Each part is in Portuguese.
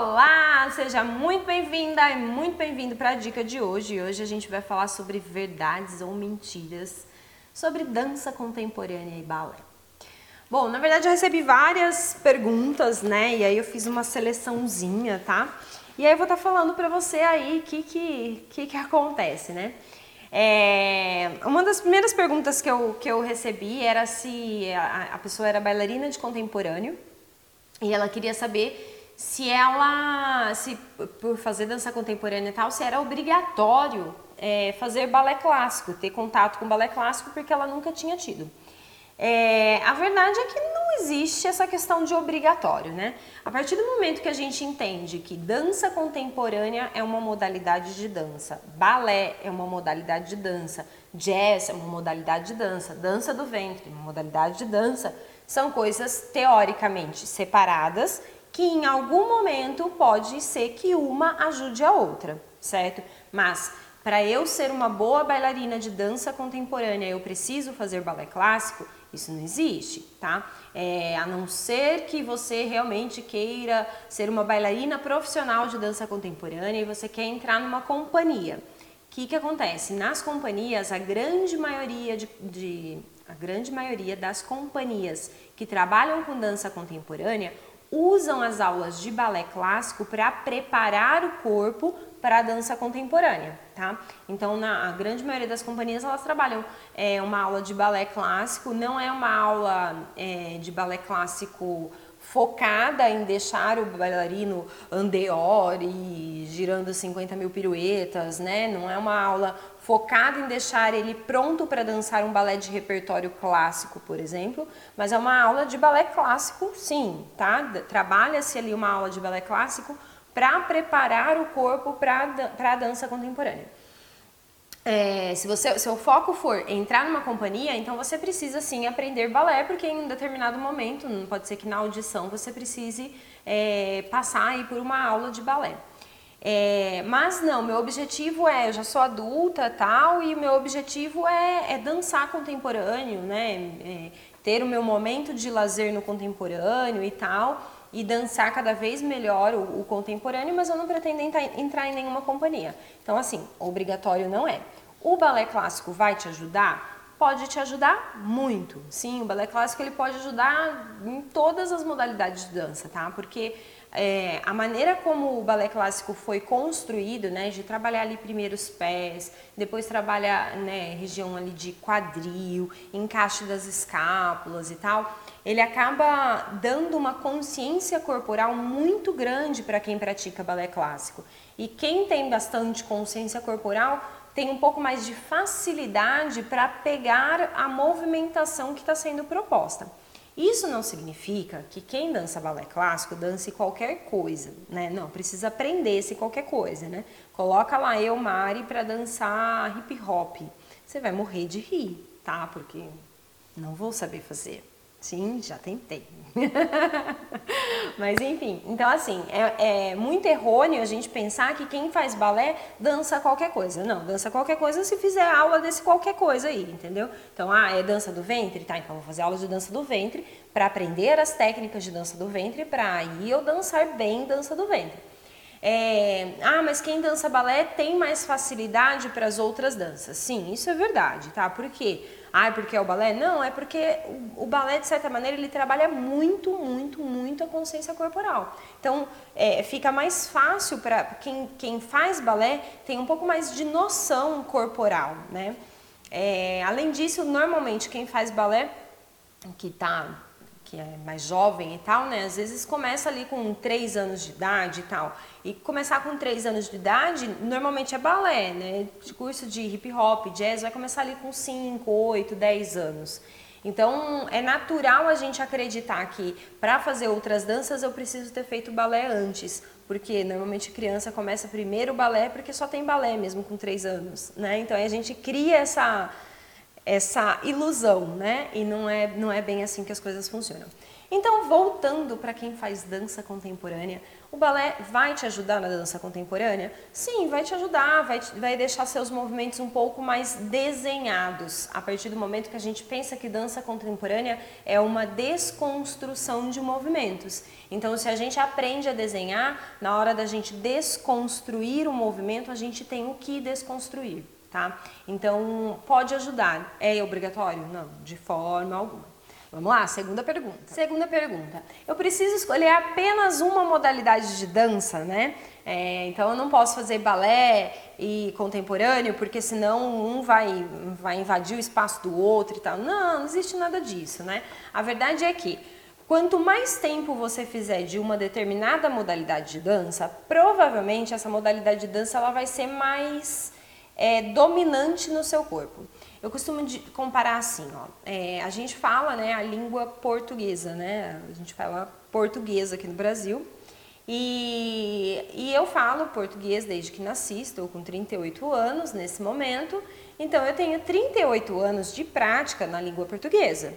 Olá, seja muito bem-vinda e muito bem-vindo para a dica de hoje. Hoje a gente vai falar sobre verdades ou mentiras sobre dança contemporânea e balé. Bom, na verdade eu recebi várias perguntas, né? E aí eu fiz uma seleçãozinha, tá? E aí eu vou estar tá falando para você aí o que, que, que, que acontece, né? É, uma das primeiras perguntas que eu, que eu recebi era se a, a pessoa era bailarina de contemporâneo e ela queria saber se ela, se por fazer dança contemporânea e tal, se era obrigatório é, fazer balé clássico, ter contato com balé clássico, porque ela nunca tinha tido. É, a verdade é que não existe essa questão de obrigatório, né? A partir do momento que a gente entende que dança contemporânea é uma modalidade de dança, balé é uma modalidade de dança, jazz é uma modalidade de dança, dança do ventre, uma modalidade de dança, são coisas teoricamente separadas que em algum momento pode ser que uma ajude a outra, certo? Mas para eu ser uma boa bailarina de dança contemporânea, eu preciso fazer balé clássico? Isso não existe, tá? É, a não ser que você realmente queira ser uma bailarina profissional de dança contemporânea e você quer entrar numa companhia. O que, que acontece? Nas companhias, a grande maioria de, de a grande maioria das companhias que trabalham com dança contemporânea usam as aulas de balé clássico para preparar o corpo para a dança contemporânea, tá? Então, na grande maioria das companhias, elas trabalham é, uma aula de balé clássico, não é uma aula é, de balé clássico focada em deixar o bailarino andeor e girando 50 mil piruetas, né? Não é uma aula focada em deixar ele pronto para dançar um balé de repertório clássico, por exemplo, mas é uma aula de balé clássico, sim, tá? Trabalha-se ali uma aula de balé clássico para preparar o corpo para a dança contemporânea. É, se você, seu foco for entrar numa companhia, então você precisa sim aprender balé, porque em um determinado momento, não pode ser que na audição você precise é, passar aí por uma aula de balé. É, mas não, meu objetivo é, eu já sou adulta tal, e meu objetivo é, é dançar contemporâneo, né? É, ter o meu momento de lazer no contemporâneo e tal, e dançar cada vez melhor o, o contemporâneo, mas eu não pretendo entrar, entrar em nenhuma companhia. Então, assim, obrigatório não é. O balé clássico vai te ajudar? Pode te ajudar muito. Sim, o balé clássico ele pode ajudar em todas as modalidades de dança, tá? Porque é, a maneira como o balé clássico foi construído, né, de trabalhar ali primeiro os pés, depois trabalha né, região ali de quadril, encaixe das escápulas e tal, ele acaba dando uma consciência corporal muito grande para quem pratica balé clássico. E quem tem bastante consciência corporal tem um pouco mais de facilidade para pegar a movimentação que está sendo proposta. Isso não significa que quem dança balé clássico dance qualquer coisa, né? Não, precisa aprender esse qualquer coisa, né? Coloca lá eu, Mari, para dançar hip hop. Você vai morrer de rir, tá? Porque não vou saber fazer. Sim, já tentei. Mas enfim, então assim, é, é, muito errôneo a gente pensar que quem faz balé dança qualquer coisa. Não, dança qualquer coisa se fizer aula desse qualquer coisa aí, entendeu? Então, ah, é dança do ventre? Tá, então vou fazer aula de dança do ventre para aprender as técnicas de dança do ventre para aí eu dançar bem dança do ventre. É, ah, mas quem dança balé tem mais facilidade para as outras danças. Sim, isso é verdade, tá? Por quê? Ah, é porque é o balé? Não, é porque o, o balé, de certa maneira, ele trabalha muito, muito, muito a consciência corporal. Então, é, fica mais fácil para quem, quem faz balé tem um pouco mais de noção corporal, né? É, além disso, normalmente quem faz balé, que está que é mais jovem e tal, né? Às vezes começa ali com 3 anos de idade e tal. E começar com 3 anos de idade, normalmente é balé, né? De curso de hip hop, jazz, vai começar ali com 5, 8, 10 anos. Então, é natural a gente acreditar que para fazer outras danças eu preciso ter feito balé antes, porque normalmente criança começa primeiro o balé porque só tem balé mesmo com 3 anos, né? Então, a gente cria essa essa ilusão, né? E não é, não é bem assim que as coisas funcionam. Então, voltando para quem faz dança contemporânea, o balé vai te ajudar na dança contemporânea? Sim, vai te ajudar, vai, te, vai deixar seus movimentos um pouco mais desenhados. A partir do momento que a gente pensa que dança contemporânea é uma desconstrução de movimentos. Então, se a gente aprende a desenhar, na hora da gente desconstruir o movimento, a gente tem o que desconstruir, tá? Então, pode ajudar. É obrigatório? Não, de forma alguma. Vamos lá, segunda pergunta. Segunda pergunta. Eu preciso escolher apenas uma modalidade de dança, né? É, então eu não posso fazer balé e contemporâneo, porque senão um vai, vai invadir o espaço do outro e tal. Não, não existe nada disso, né? A verdade é que Quanto mais tempo você fizer de uma determinada modalidade de dança, provavelmente essa modalidade de dança ela vai ser mais é, dominante no seu corpo. Eu costumo comparar assim, ó, é, a gente fala né, a língua portuguesa, né? A gente fala português aqui no Brasil. E, e eu falo português desde que nasci, estou com 38 anos nesse momento, então eu tenho 38 anos de prática na língua portuguesa.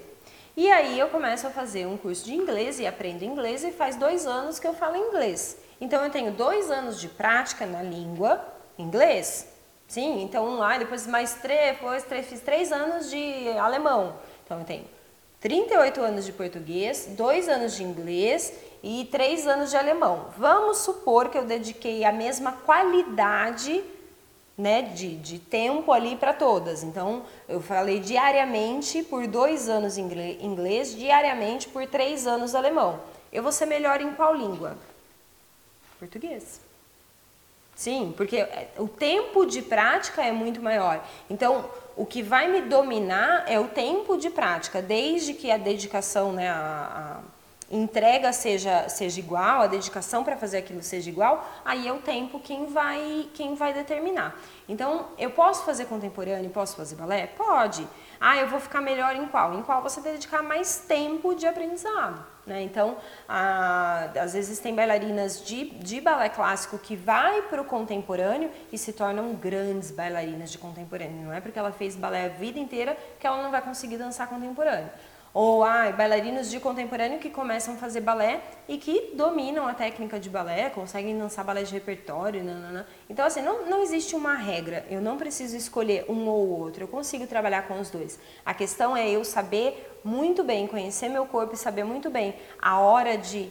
E aí eu começo a fazer um curso de inglês e aprendo inglês e faz dois anos que eu falo inglês. Então eu tenho dois anos de prática na língua inglês. Sim, então um lá, depois mais três, depois três, fiz três anos de alemão. Então eu tenho 38 anos de português, dois anos de inglês e três anos de alemão. Vamos supor que eu dediquei a mesma qualidade né, de, de tempo ali para todas. Então, eu falei diariamente por dois anos inglês, diariamente por três anos alemão. Eu vou ser melhor em qual língua? Português. Sim, porque é, o tempo de prática é muito maior. Então, o que vai me dominar é o tempo de prática, desde que a dedicação, né, a, a entrega seja, seja igual, a dedicação para fazer aquilo seja igual, aí é o tempo quem vai, quem vai determinar. Então, eu posso fazer contemporâneo, posso fazer balé? Pode. Ah, eu vou ficar melhor em qual? Em qual você dedicar mais tempo de aprendizado. Né? Então, a, às vezes tem bailarinas de, de balé clássico que vai para o contemporâneo e se tornam grandes bailarinas de contemporâneo. Não é porque ela fez balé a vida inteira que ela não vai conseguir dançar contemporâneo. Ou ah, bailarinos de contemporâneo que começam a fazer balé e que dominam a técnica de balé, conseguem dançar balé de repertório. Nanana. Então, assim, não, não existe uma regra. Eu não preciso escolher um ou outro. Eu consigo trabalhar com os dois. A questão é eu saber muito bem, conhecer meu corpo e saber muito bem a hora de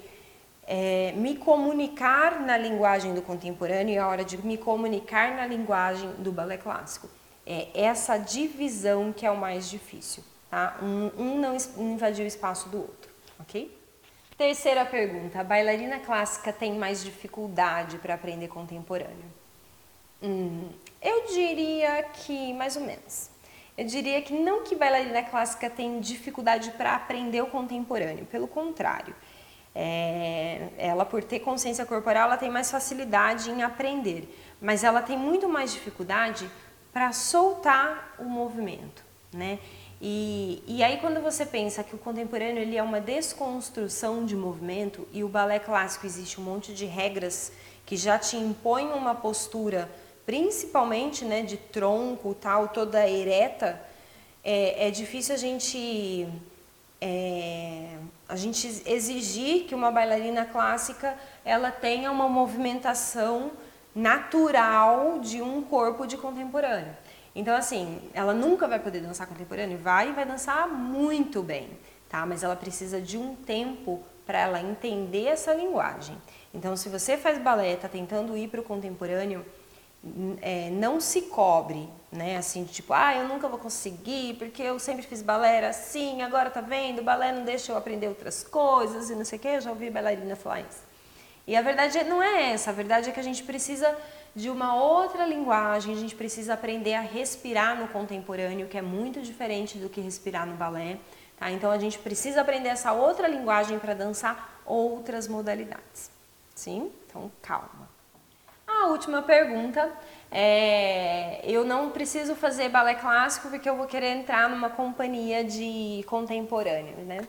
é, me comunicar na linguagem do contemporâneo e a hora de me comunicar na linguagem do balé clássico. É essa divisão que é o mais difícil. Tá? Um, um não invadiu o espaço do outro, ok? Terceira pergunta: a bailarina clássica tem mais dificuldade para aprender contemporâneo? Hum, eu diria que mais ou menos. Eu diria que não que bailarina clássica tem dificuldade para aprender o contemporâneo, pelo contrário. É, ela, por ter consciência corporal, ela tem mais facilidade em aprender, mas ela tem muito mais dificuldade para soltar o movimento, né? E, e aí quando você pensa que o contemporâneo ele é uma desconstrução de movimento e o balé clássico existe um monte de regras que já te impõem uma postura, principalmente né, de tronco tal, toda ereta, é, é difícil a gente é, a gente exigir que uma bailarina clássica ela tenha uma movimentação natural de um corpo de contemporâneo. Então, assim, ela nunca vai poder dançar contemporâneo, vai e vai dançar muito bem, tá? Mas ela precisa de um tempo para ela entender essa linguagem. Então, se você faz balé, está tentando ir para o contemporâneo, é, não se cobre, né? Assim, tipo, ah, eu nunca vou conseguir, porque eu sempre fiz balé era assim, agora tá vendo, balé não deixa eu aprender outras coisas e não sei o que, eu já ouvi bailarina falar isso. E a verdade não é essa, a verdade é que a gente precisa de uma outra linguagem, a gente precisa aprender a respirar no contemporâneo, que é muito diferente do que respirar no balé. Tá? Então a gente precisa aprender essa outra linguagem para dançar outras modalidades. Sim? Então calma. A última pergunta é: eu não preciso fazer balé clássico porque eu vou querer entrar numa companhia de contemporâneo, né?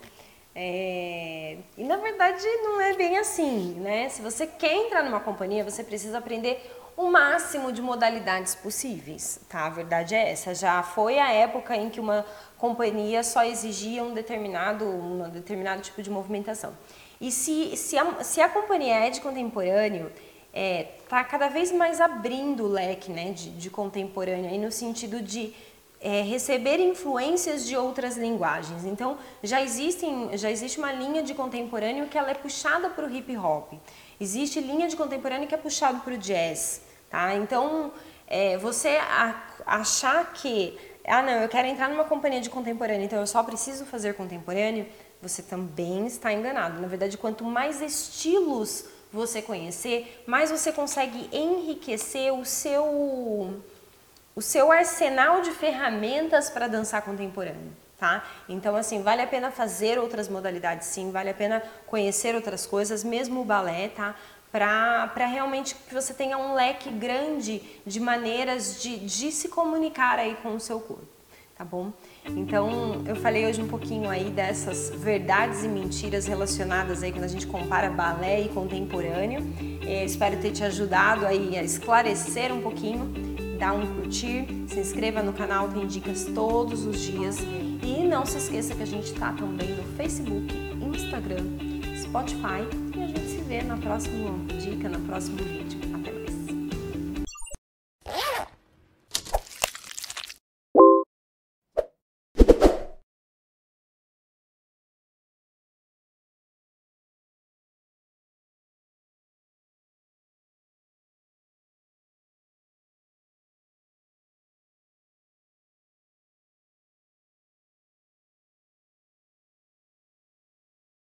É... E na verdade não é bem assim, né? Se você quer entrar numa companhia, você precisa aprender o máximo de modalidades possíveis, tá? A verdade é essa. Já foi a época em que uma companhia só exigia um determinado, um determinado tipo de movimentação. E se, se, a, se a companhia é de contemporâneo, está é, tá cada vez mais abrindo o leque né, de, de contemporâneo, aí no sentido de é, receber influências de outras linguagens. Então, já, existem, já existe uma linha de contemporâneo que ela é puxada para o hip hop. Existe linha de contemporâneo que é puxado para o jazz. Tá? Então, é, você achar que, ah não, eu quero entrar numa companhia de contemporâneo, então eu só preciso fazer contemporâneo, você também está enganado. Na verdade, quanto mais estilos você conhecer, mais você consegue enriquecer o seu o seu arsenal de ferramentas para dançar contemporâneo, tá? Então, assim, vale a pena fazer outras modalidades, sim, vale a pena conhecer outras coisas, mesmo o balé, tá? Para realmente que você tenha um leque grande de maneiras de, de se comunicar aí com o seu corpo, tá bom? Então, eu falei hoje um pouquinho aí dessas verdades e mentiras relacionadas aí quando a gente compara balé e contemporâneo. É, espero ter te ajudado aí a esclarecer um pouquinho dá um curtir, se inscreva no canal, tem dicas todos os dias. E não se esqueça que a gente está também no Facebook, Instagram, Spotify e a gente se vê na próxima dica, no próximo vídeo.